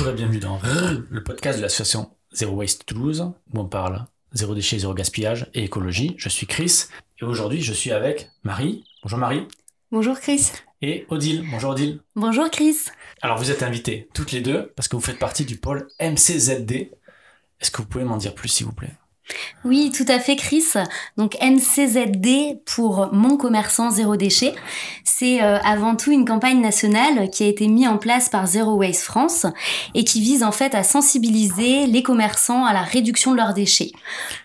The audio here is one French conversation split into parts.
Bonjour et bienvenue dans le podcast de l'association Zero Waste Toulouse, où on parle zéro déchet, zéro gaspillage et écologie. Je suis Chris et aujourd'hui je suis avec Marie. Bonjour Marie. Bonjour Chris. Et Odile. Bonjour Odile. Bonjour Chris. Alors vous êtes invitées toutes les deux parce que vous faites partie du pôle MCZD. Est-ce que vous pouvez m'en dire plus s'il vous plaît? Oui, tout à fait, Chris. Donc MCZD pour Mon commerçant zéro déchet. C'est euh, avant tout une campagne nationale qui a été mise en place par Zero Waste France et qui vise en fait à sensibiliser les commerçants à la réduction de leurs déchets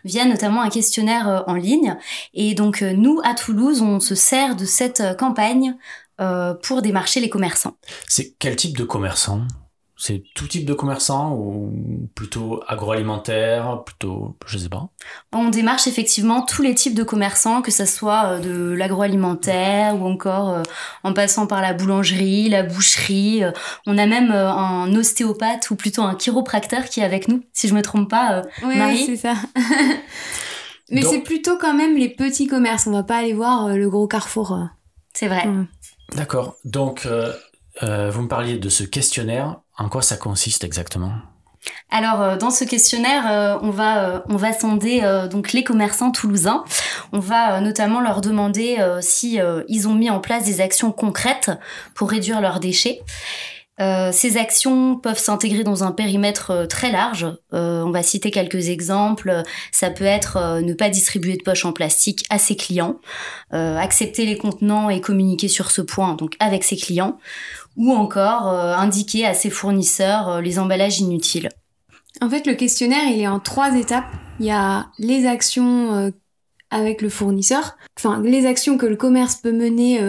via notamment un questionnaire euh, en ligne. Et donc euh, nous, à Toulouse, on se sert de cette campagne pour démarcher les commerçants. C'est quel type de commerçant? C'est tout type de commerçant ou plutôt agroalimentaire, plutôt, je sais pas. On démarche effectivement tous les types de commerçants, que ce soit euh, de l'agroalimentaire ou encore euh, en passant par la boulangerie, la boucherie. Euh, on a même un ostéopathe ou plutôt un chiropracteur qui est avec nous, si je me trompe pas, oui, Marie. c'est ça. Mais c'est plutôt quand même les petits commerces. On va pas aller voir le gros carrefour. C'est vrai. D'accord. Donc, vous me parliez de ce questionnaire. En quoi ça consiste exactement? Alors euh, dans ce questionnaire, euh, on va euh, on va sonder donc les commerçants toulousains. On va notamment leur demander si ils ont mis en place des actions concrètes pour réduire leurs déchets. ces actions peuvent s'intégrer dans un périmètre très large. on va citer quelques exemples. Ça peut être ne pas distribuer de poches en plastique à ses clients, accepter les contenants et communiquer sur ce point donc avec ses clients, ou encore euh, indiquer à ses fournisseurs euh, les emballages inutiles. En fait, le questionnaire, il est en trois étapes. Il y a les actions euh, avec le fournisseur, enfin les actions que le commerce peut mener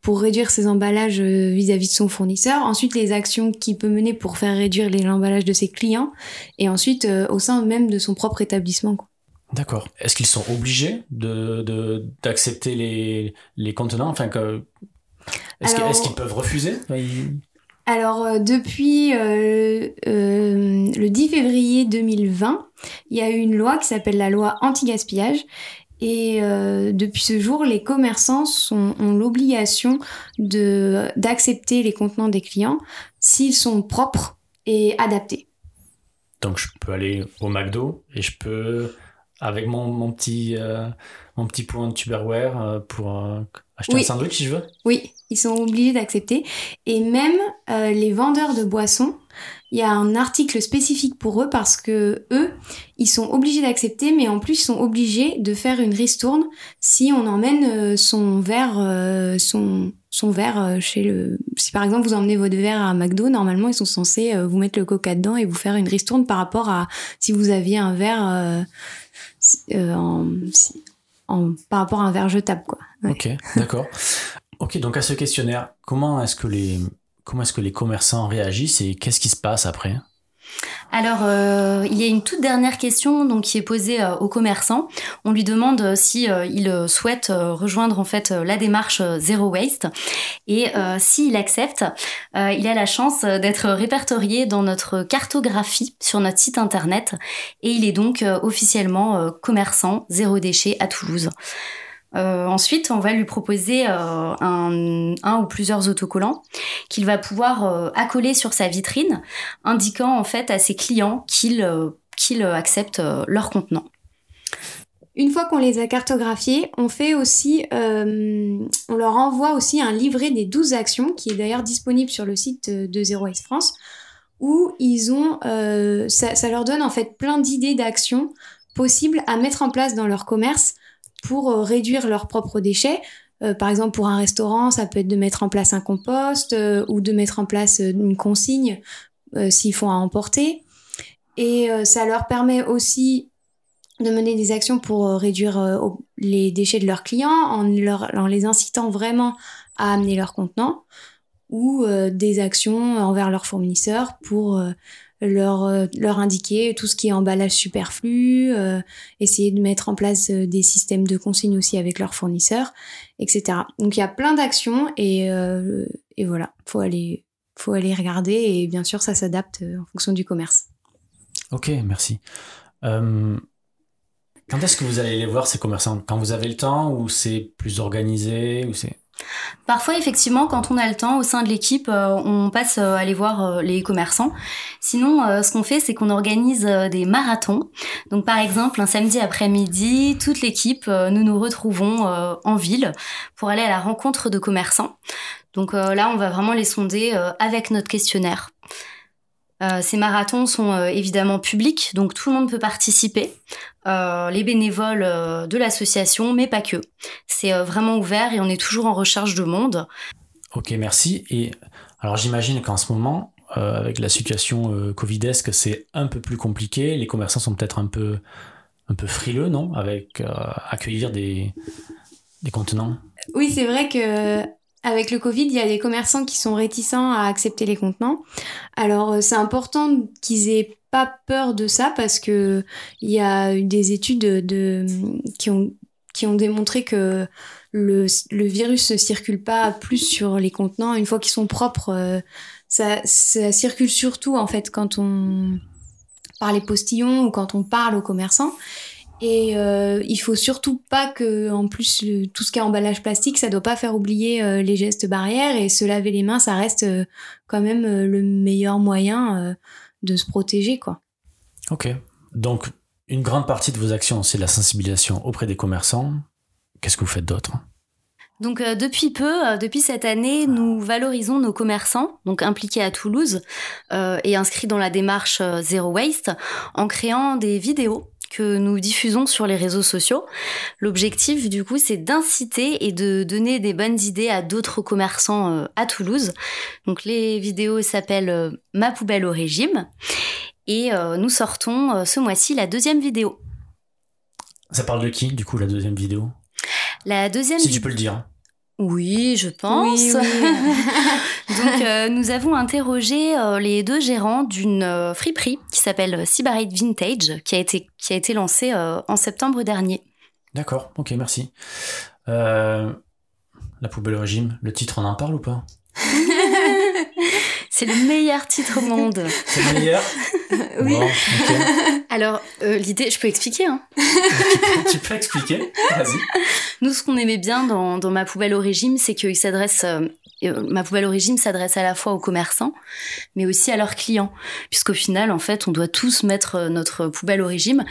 pour réduire ses emballages vis-à-vis de son fournisseur, ensuite les actions qu'il peut mener pour faire réduire les emballages de ses clients, et ensuite au sein même de son propre établissement. D'accord. Est-ce qu'ils sont obligés de d'accepter les, les contenants, enfin que est-ce qu'ils peuvent refuser? Alors euh, depuis euh, euh, le 10 février 2020, il y a eu une loi qui s'appelle la loi anti-gaspillage. Et depuis ce jour, les commerçants ont l'obligation de d'accepter les contenants des clients s'ils sont propres et adaptés. Donc je peux aller au McDo et je peux avec mon, mon petit mon petit point de Tupperware pour acheter un sandwich si je veux. Oui, ils sont obligés d'accepter. Et même euh, les vendeurs de boissons, il y a un article spécifique pour eux parce que eux, ils sont obligés d'accepter, mais en plus ils sont obligés de faire une ristourne si on emmène euh, son verre, euh, son son verre chez le. Si par exemple vous emmenez votre verre à McDo, normalement ils sont censés vous mettre le coca dedans et vous faire une ristourne par rapport à si vous aviez un verre en, par rapport à un verre jetable quoi. Ok, d'accord. Ok, donc à ce questionnaire, comment est-ce que les comment est-ce que les commerçants réagissent et qu'est-ce qui se passe après? Alors, euh, il y a une toute dernière question donc qui est posée euh, aux commerçants. On lui demande euh, si il souhaite rejoindre en fait la démarche Zero Waste et s'il accepte, il a la chance d'être répertorié dans notre cartographie sur notre site internet et il est donc officiellement commerçant zéro déchet à Toulouse. Euh, ensuite, on va lui proposer euh, un, ou plusieurs autocollants qu'il va pouvoir euh, accoler sur sa vitrine, indiquant en fait à ses clients qu'ils qu'ils acceptent leur contenant. Une fois qu'on les a cartographiés, on fait aussi, on leur envoie aussi un livret des 12 actions qui est d'ailleurs disponible sur le site de Zero Waste France, où ils ont, ça, ça leur donne en fait plein d'idées d'actions possibles à mettre en place dans leur commerce pour euh, réduire leurs propres déchets. Euh, par exemple, pour un restaurant, ça peut être de mettre en place un compost euh, ou de mettre en place une consigne s'ils font à emporter. Et ça leur permet aussi de mener des actions pour réduire les déchets de leurs clients en, leur, en les incitant vraiment à amener leurs contenants ou des actions envers leurs fournisseurs pour leur, euh, leur indiquer tout ce qui est emballage superflu, euh, essayer de mettre en place euh, des systèmes de consigne aussi avec leurs fournisseurs, etc. Donc il y a plein d'actions et, et voilà, faut aller, faut aller regarder et bien sûr ça s'adapte en fonction du commerce. Ok, merci. quand est-ce que vous allez les voir ces commerçants? Quand vous avez le temps ou c'est plus organisé ou c'est Parfois, effectivement, quand on a le temps au sein de l'équipe, euh, on passe à aller voir les commerçants. Sinon, ce qu'on fait, c'est qu'on organise des marathons. Donc, par exemple, un samedi après-midi, toute l'équipe, nous nous retrouvons en ville pour aller à la rencontre de commerçants. Donc là, on va vraiment les sonder avec notre questionnaire. Euh, ces marathons sont euh, évidemment publics, donc tout le monde peut participer, euh, les bénévoles de l'association, mais pas que. C'est vraiment ouvert et on est toujours en recherche de monde. Ok, merci. Et alors j'imagine qu'en ce moment, avec la situation covidesque, c'est un peu plus compliqué. Les commerçants sont peut-être un peu, un peu frileux, non? Avec accueillir des, des contenants? Oui, c'est vrai que avec le Covid, il y a des commerçants qui sont réticents à accepter les contenants. Alors, euh, c'est important qu'ils aient pas peur de ça parce que il y a eu des études de, qui ont démontré que le, virus ne circule pas plus sur les contenants une fois qu'ils sont propres. Euh, ça, ça circule surtout en fait quand on par les postillons ou quand on parle aux commerçants. Et euh, il faut surtout pas que, en plus, tout ce qui est emballage plastique, ça doit pas faire oublier euh, les gestes barrières et se laver les mains, ça reste euh, quand même euh, le meilleur moyen de se protéger, quoi. Ok. Donc, une grande partie de vos actions, c'est la sensibilisation auprès des commerçants. Qu'est-ce que vous faites d'autre? Donc depuis peu, depuis cette année, nous valorisons nos commerçants, donc impliqués à Toulouse et inscrits dans la démarche Zero Waste, en créant des vidéos que nous diffusons sur les réseaux sociaux. L'objectif, du coup, c'est d'inciter et de donner des bonnes idées à d'autres commerçants euh, à Toulouse. Donc, les vidéos s'appellent euh, Ma poubelle au régime. Et euh, nous sortons ce mois-ci la deuxième vidéo. Ça parle de qui, du coup, la deuxième vidéo? La deuxième. Si tu peux le dire. Oui, je pense. Donc, euh, nous avons interrogé euh, les deux gérants d'une euh, friperie qui s'appelle Sybarite Vintage, qui a été, qui a été lancée en septembre dernier. D'accord, ok, merci. la poubelle au régime, le titre, on en parle ou pas? C'est le meilleur titre au monde. C'est le meilleur Oui. Alors, l'idée, je peux expliquer. Hein. tu, peux, expliquer Vas-y. Nous, ce qu'on aimait bien dans, dans, Ma poubelle au régime, c'est qu'il s'adresse euh, ma poubelle origine s'adresse à la fois aux commerçants, mais aussi à leurs clients, puisqu'au final, en fait, on doit tous mettre euh, notre poubelle au régime.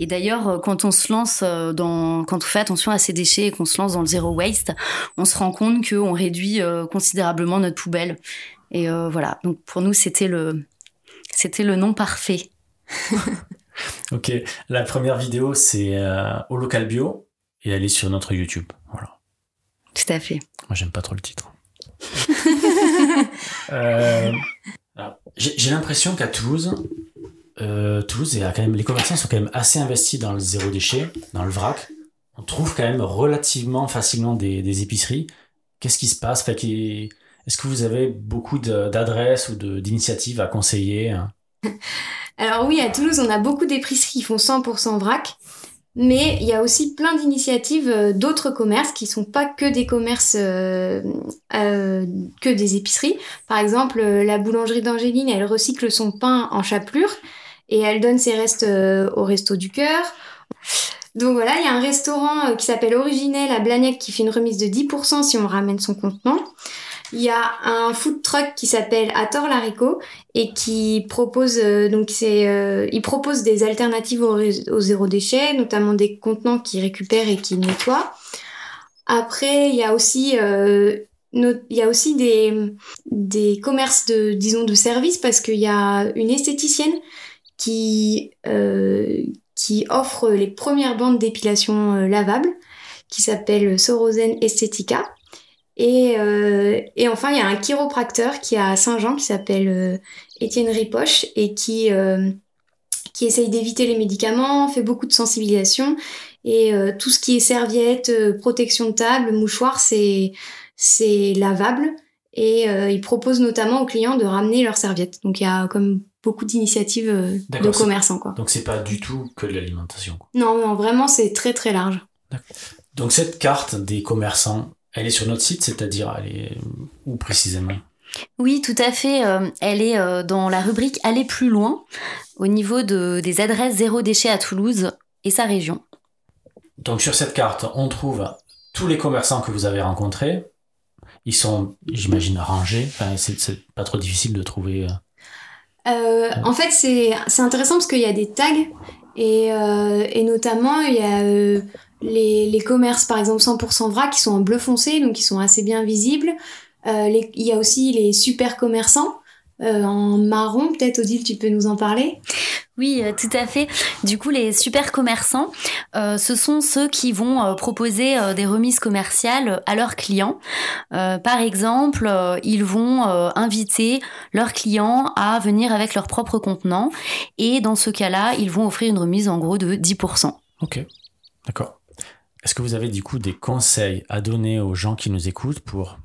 Et d'ailleurs, euh, quand on se lance dans, quand on fait attention à ces déchets et qu'on se lance dans le zéro waste, on se rend compte qu'on réduit considérablement notre poubelle. Et voilà. Donc pour nous, c'était le, c'était le nom parfait. ok. La première vidéo, c'est au local bio et elle est sur notre YouTube. Voilà. Tout à fait. Moi, j'aime pas trop le titre. Euh, j'ai l'impression qu'à Toulouse, euh, Toulouse, quand même, les commerçants sont quand même assez investis dans le zéro déchet, dans le vrac. On trouve quand même relativement facilement des, épiceries. Qu'est-ce qui se passe? Est-ce que vous avez beaucoup d'adresses ou d'initiatives à conseiller hein Alors oui, à Toulouse, on a beaucoup d'épiceries qui font 100% vrac. Mais il y a aussi plein d'initiatives euh, d'autres commerces qui sont pas que des commerces, euh, euh, que des épiceries. Par exemple, la boulangerie d'Angéline, elle recycle son pain en chapelure et elle donne ses restes au Resto du Cœur. Donc voilà, il y a un restaurant qui s'appelle Originel à Blagnac qui fait une remise de 10% si on ramène son contenant. Il y a un food truck qui s'appelle Ator Larico et qui propose euh, donc c'est euh, il propose des alternatives au, zéro déchet, notamment des contenants qui récupèrent et qui nettoient. Après, il y a aussi euh, il y a aussi des, des commerces de disons de services parce qu'il y a une esthéticienne qui qui offre les premières bandes d'épilation lavables qui s'appelle Sorozen Estetica et, euh, et enfin, il y a un chiropracteur qui est à Saint-Jean qui s'appelle euh, Étienne Ripoche et qui, euh, qui essaye d'éviter les médicaments, fait beaucoup de sensibilisation. Et tout ce qui est serviette, protection de table, mouchoir, c'est c'est lavable. Et il propose notamment aux clients de ramener leurs serviettes. Donc il y a comme beaucoup d'initiatives de commerçants. Quoi. Donc c'est pas du tout que de l'alimentation. Non, non, vraiment c'est très très large. Donc cette carte des commerçants, elle est sur notre site, c'est-à-dire elle est où précisément? Oui, tout à fait. Euh, elle est euh, dans la rubrique Aller plus loin, au niveau de, des adresses zéro déchet à Toulouse et sa région. Donc sur cette carte, on trouve tous les commerçants que vous avez rencontrés. ils sont, j'imagine, rangés. Enfin, c'est pas trop difficile de trouver. Euh, en fait, c'est intéressant parce qu'il y a des tags et, euh, et notamment il y a euh, les, les, commerces, par exemple 100% vrac, qui sont en bleu foncé, donc qui sont assez bien visibles. il y a aussi les super commerçants en marron. Peut-être Odile, tu peux nous en parler? Oui, euh, tout à fait. Du coup, les super commerçants, euh, ce sont ceux qui vont euh, proposer des remises commerciales à leurs clients. par exemple, ils vont inviter leurs clients à venir avec leur propre contenant et dans ce cas-là, ils vont offrir une remise en gros de 10%. Ok, d'accord. Est-ce que vous avez du coup des conseils à donner aux gens qui nous écoutent pour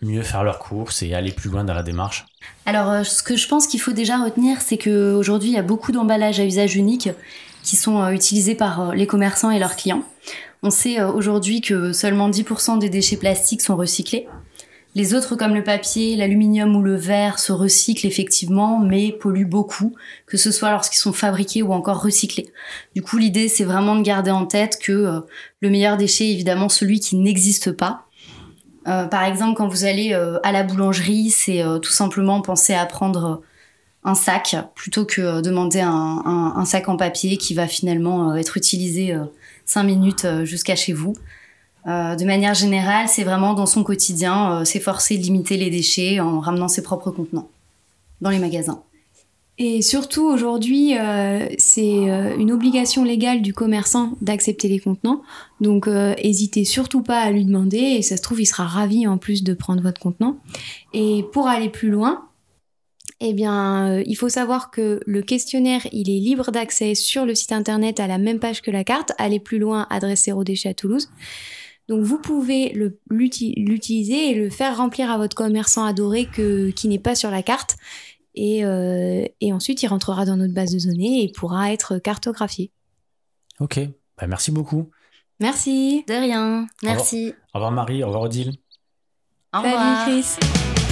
mieux faire leurs courses et aller plus loin dans la démarche? Alors, euh, ce que je pense qu'il faut déjà retenir, c'est qu'aujourd'hui, il y a beaucoup d'emballages à usage unique qui sont euh, utilisés par euh, les commerçants et leurs clients. On sait aujourd'hui que seulement 10% des déchets plastiques sont recyclés. Les autres, comme le papier, l'aluminium ou le verre, se recyclent effectivement, mais polluent beaucoup, que ce soit lorsqu'ils sont fabriqués ou encore recyclés. Du coup, l'idée, c'est vraiment de garder en tête que le meilleur déchet est évidemment celui qui n'existe pas, euh, par exemple, quand vous allez euh, à la boulangerie, c'est euh, tout simplement penser à prendre un sac plutôt que demander un, sac en papier qui va finalement être utilisé cinq minutes jusqu'à chez vous. De manière générale, c'est vraiment dans son quotidien s'efforcer de limiter les déchets en ramenant ses propres contenants dans les magasins. Et surtout aujourd'hui, euh, c'est euh, une obligation légale du commerçant d'accepter les contenants. Donc, euh, hésitez surtout pas à lui demander. Et ça se trouve, il sera ravi en plus de prendre votre contenant. Et pour aller plus loin, eh bien, il faut savoir que le questionnaire, il est libre d'accès sur le site internet à la même page que la carte. Aller plus loin, adresse zéro déchet à Toulouse. Donc vous pouvez l'utiliser et le faire remplir à votre commerçant adoré que, qui n'est pas sur la carte. Euh, et, ensuite, il rentrera dans notre base de données et pourra être cartographié. Ok, bah, merci beaucoup. Merci. De rien, merci. Au revoir, Marie, au revoir Odile. Au revoir. Salut Chris.